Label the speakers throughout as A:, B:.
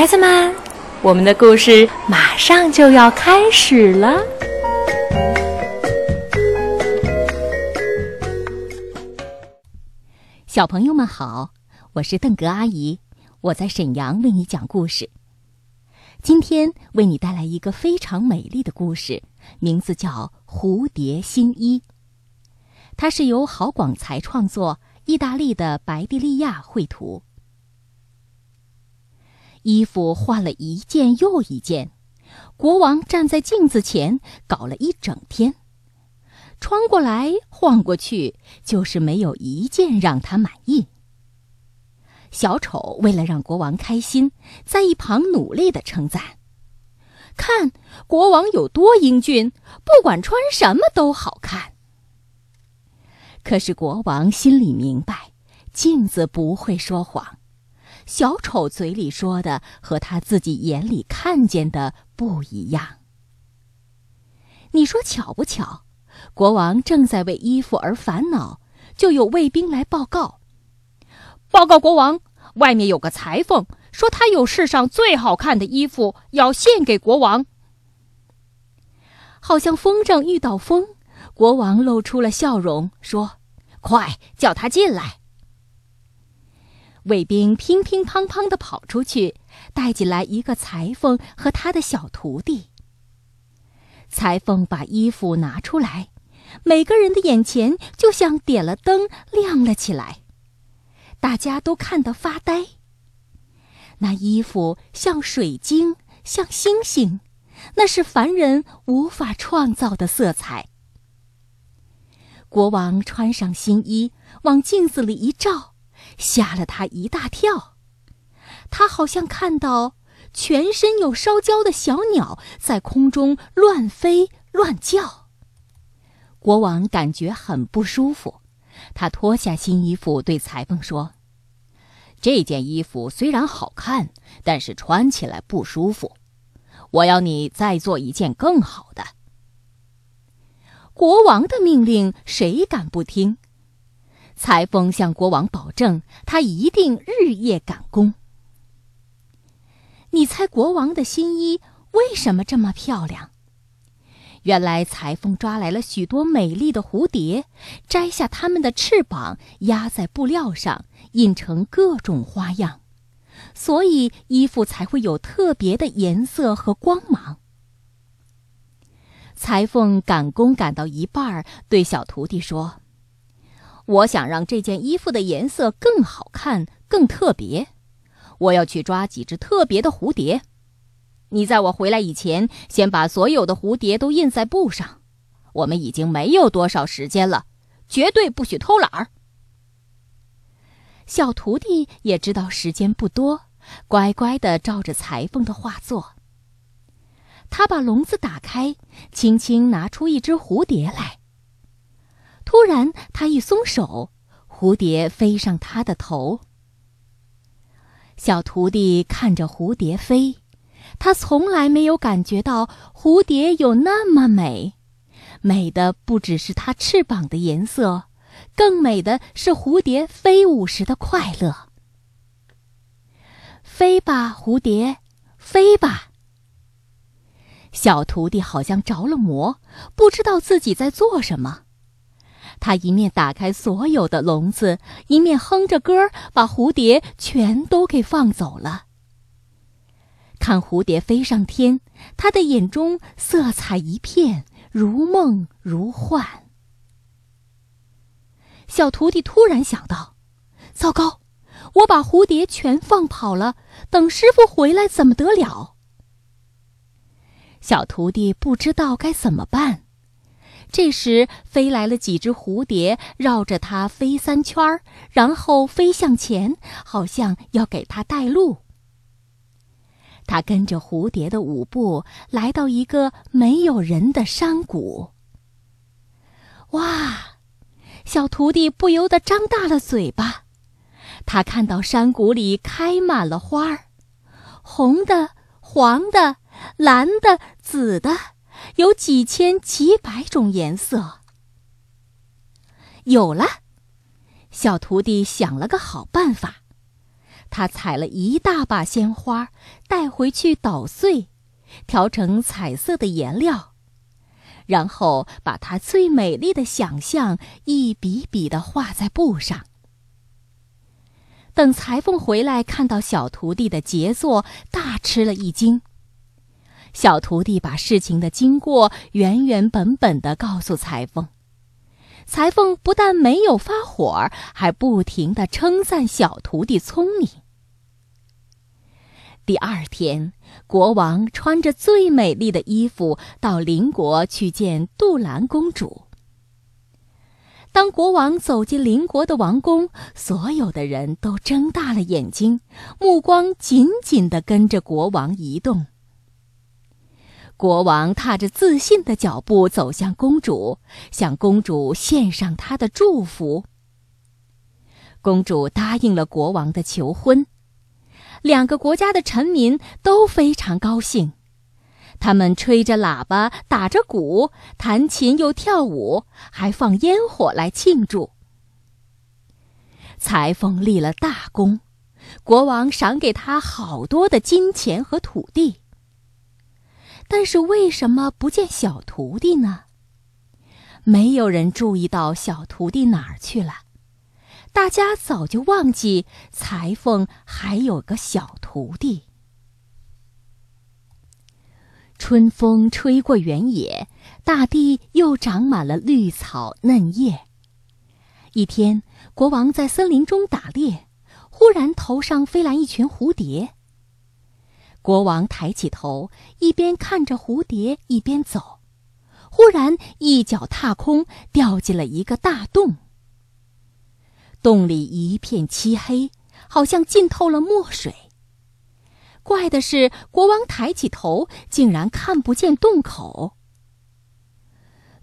A: 孩子们，我们的故事马上就要开始了。
B: 小朋友们好，我是邓格阿姨，我在沈阳为你讲故事。今天为你带来一个非常美丽的故事，名字叫《蝴蝶新衣》。它是由郝广才创作，意大利的白蒂利亚绘图。衣服换了一件又一件，国王站在镜子前搞了一整天，穿过来换过去，就是没有一件让他满意。小丑为了让国王开心，在一旁努力的称赞：“看国王有多英俊，不管穿什么都好看。”可是国王心里明白，镜子不会说谎。小丑嘴里说的和他自己眼里看见的不一样。你说巧不巧？国王正在为衣服而烦恼，就有卫兵来报告：“报告国王，外面有个裁缝，说他有世上最好看的衣服要献给国王。”好像风筝遇到风，国王露出了笑容，说：“快叫他进来。”卫兵乒乒乓乓地跑出去，带进来一个裁缝和他的小徒弟。裁缝把衣服拿出来，每个人的眼前就像点了灯，亮了起来。大家都看得发呆。那衣服像水晶，像星星，那是凡人无法创造的色彩。国王穿上新衣，往镜子里一照。吓了他一大跳，他好像看到全身有烧焦的小鸟在空中乱飞乱叫。国王感觉很不舒服，他脱下新衣服对裁缝说：“这件衣服虽然好看，但是穿起来不舒服，我要你再做一件更好的。”国王的命令谁敢不听？裁缝向国王保证，他一定日夜赶工。你猜国王的新衣为什么这么漂亮？原来裁缝抓来了许多美丽的蝴蝶，摘下它们的翅膀，压在布料上，印成各种花样，所以衣服才会有特别的颜色和光芒。裁缝赶工赶到一半，对小徒弟说。我想让这件衣服的颜色更好看、更特别。我要去抓几只特别的蝴蝶。你在我回来以前，先把所有的蝴蝶都印在布上。我们已经没有多少时间了，绝对不许偷懒儿。小徒弟也知道时间不多，乖乖地照着裁缝的话做。他把笼子打开，轻轻拿出一只蝴蝶来。突然，他一松手，蝴蝶飞上他的头。小徒弟看着蝴蝶飞，他从来没有感觉到蝴蝶有那么美，美的不只是它翅膀的颜色，更美的是蝴蝶飞舞时的快乐。飞吧，蝴蝶，飞吧！小徒弟好像着了魔，不知道自己在做什么。他一面打开所有的笼子，一面哼着歌把蝴蝶全都给放走了。看蝴蝶飞上天，他的眼中色彩一片，如梦如幻。小徒弟突然想到：“糟糕，我把蝴蝶全放跑了，等师傅回来怎么得了？”小徒弟不知道该怎么办。这时，飞来了几只蝴蝶，绕着它飞三圈，然后飞向前，好像要给它带路。他跟着蝴蝶的舞步，来到一个没有人的山谷。哇！小徒弟不由得张大了嘴巴。他看到山谷里开满了花儿，红的、黄的、蓝的、紫的。有几千几百种颜色。有了，小徒弟想了个好办法，他采了一大把鲜花，带回去捣碎，调成彩色的颜料，然后把他最美丽的想象一笔笔的画在布上。等裁缝回来，看到小徒弟的杰作，大吃了一惊。小徒弟把事情的经过原原本本的告诉裁缝。裁缝不但没有发火，还不停的称赞小徒弟聪明。第二天，国王穿着最美丽的衣服到邻国去见杜兰公主。当国王走进邻国的王宫，所有的人都睁大了眼睛，目光紧紧地跟着国王移动。国王踏着自信的脚步走向公主，向公主献上他的祝福。公主答应了国王的求婚，两个国家的臣民都非常高兴。他们吹着喇叭，打着鼓，弹琴又跳舞，还放烟火来庆祝。裁缝立了大功，国王赏给他好多的金钱和土地。但是为什么不见小徒弟呢？没有人注意到小徒弟哪儿去了，大家早就忘记裁缝还有个小徒弟。春风吹过原野，大地又长满了绿草嫩叶。一天，国王在森林中打猎，忽然头上飞来一群蝴蝶。国王抬起头，一边看着蝴蝶，一边走，忽然一脚踏空，掉进了一个大洞。洞里一片漆黑，好像浸透了墨水。怪的是，国王抬起头，竟然看不见洞口。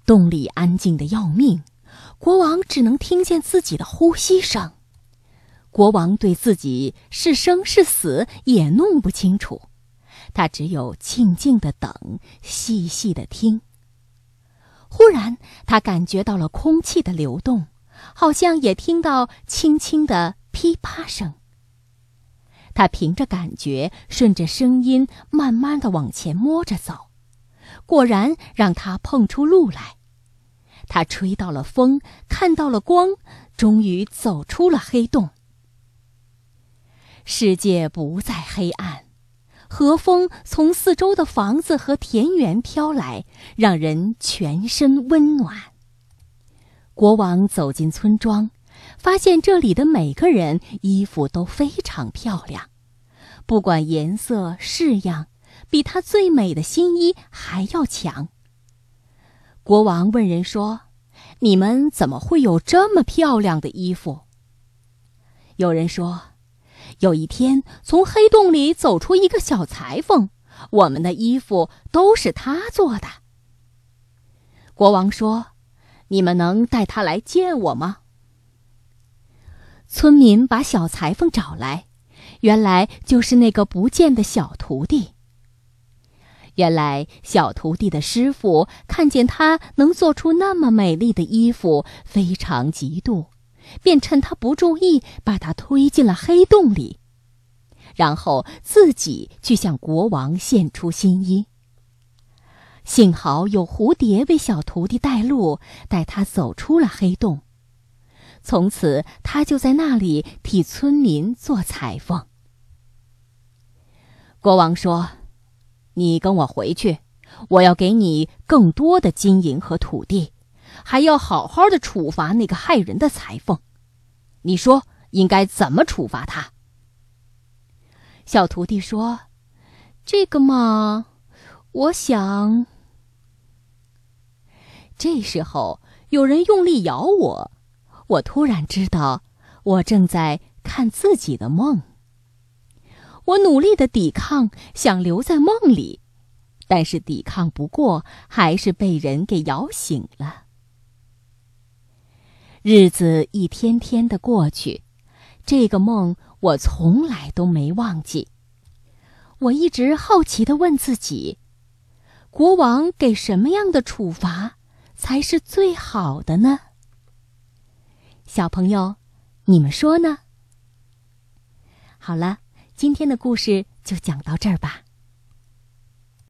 B: 洞里安静的要命，国王只能听见自己的呼吸声。国王对自己是生是死也弄不清楚，他只有静静的等，细细的听。忽然，他感觉到了空气的流动，好像也听到轻轻的噼啪声。他凭着感觉，顺着声音，慢慢的往前摸着走，果然让他碰出路来。他吹到了风，看到了光，终于走出了黑洞。世界不再黑暗，和风从四周的房子和田园飘来，让人全身温暖。国王走进村庄。发现这里的每个人衣服都非常漂亮，不管颜色式样，比他最美的新衣还要强。国王问人说：“你们怎么会有这么漂亮的衣服？”有人说：“有一天从黑洞里走出一个小裁缝，我们的衣服都是他做的。”国王说：“你们能带他来见我吗？”村民把小裁缝找来，原来就是那个不见的小徒弟。原来小徒弟的师傅看见他能做出那么美丽的衣服，非常嫉妒，便趁他不注意，把他推进了黑洞里，然后自己去向国王献出新衣。幸好有蝴蝶为小徒弟带路，带他走出了黑洞。从此，他就在那里替村民做裁缝。国王说：“你跟我回去，我要给你更多的金银和土地，还要好好的处罚那个害人的裁缝。你说应该怎么处罚他？”小徒弟说：“这个嘛，我想……”这时候，有人用力咬我。我突然知道，我正在看自己的梦。我努力的抵抗，想留在梦里，但是抵抗不过，还是被人给咬醒了。日子一天天的过去，这个梦我从来都没忘记。我一直好奇的问自己：国王给什么样的处罚才是最好的呢？小朋友，你们说呢？好了，今天的故事就讲到这儿吧。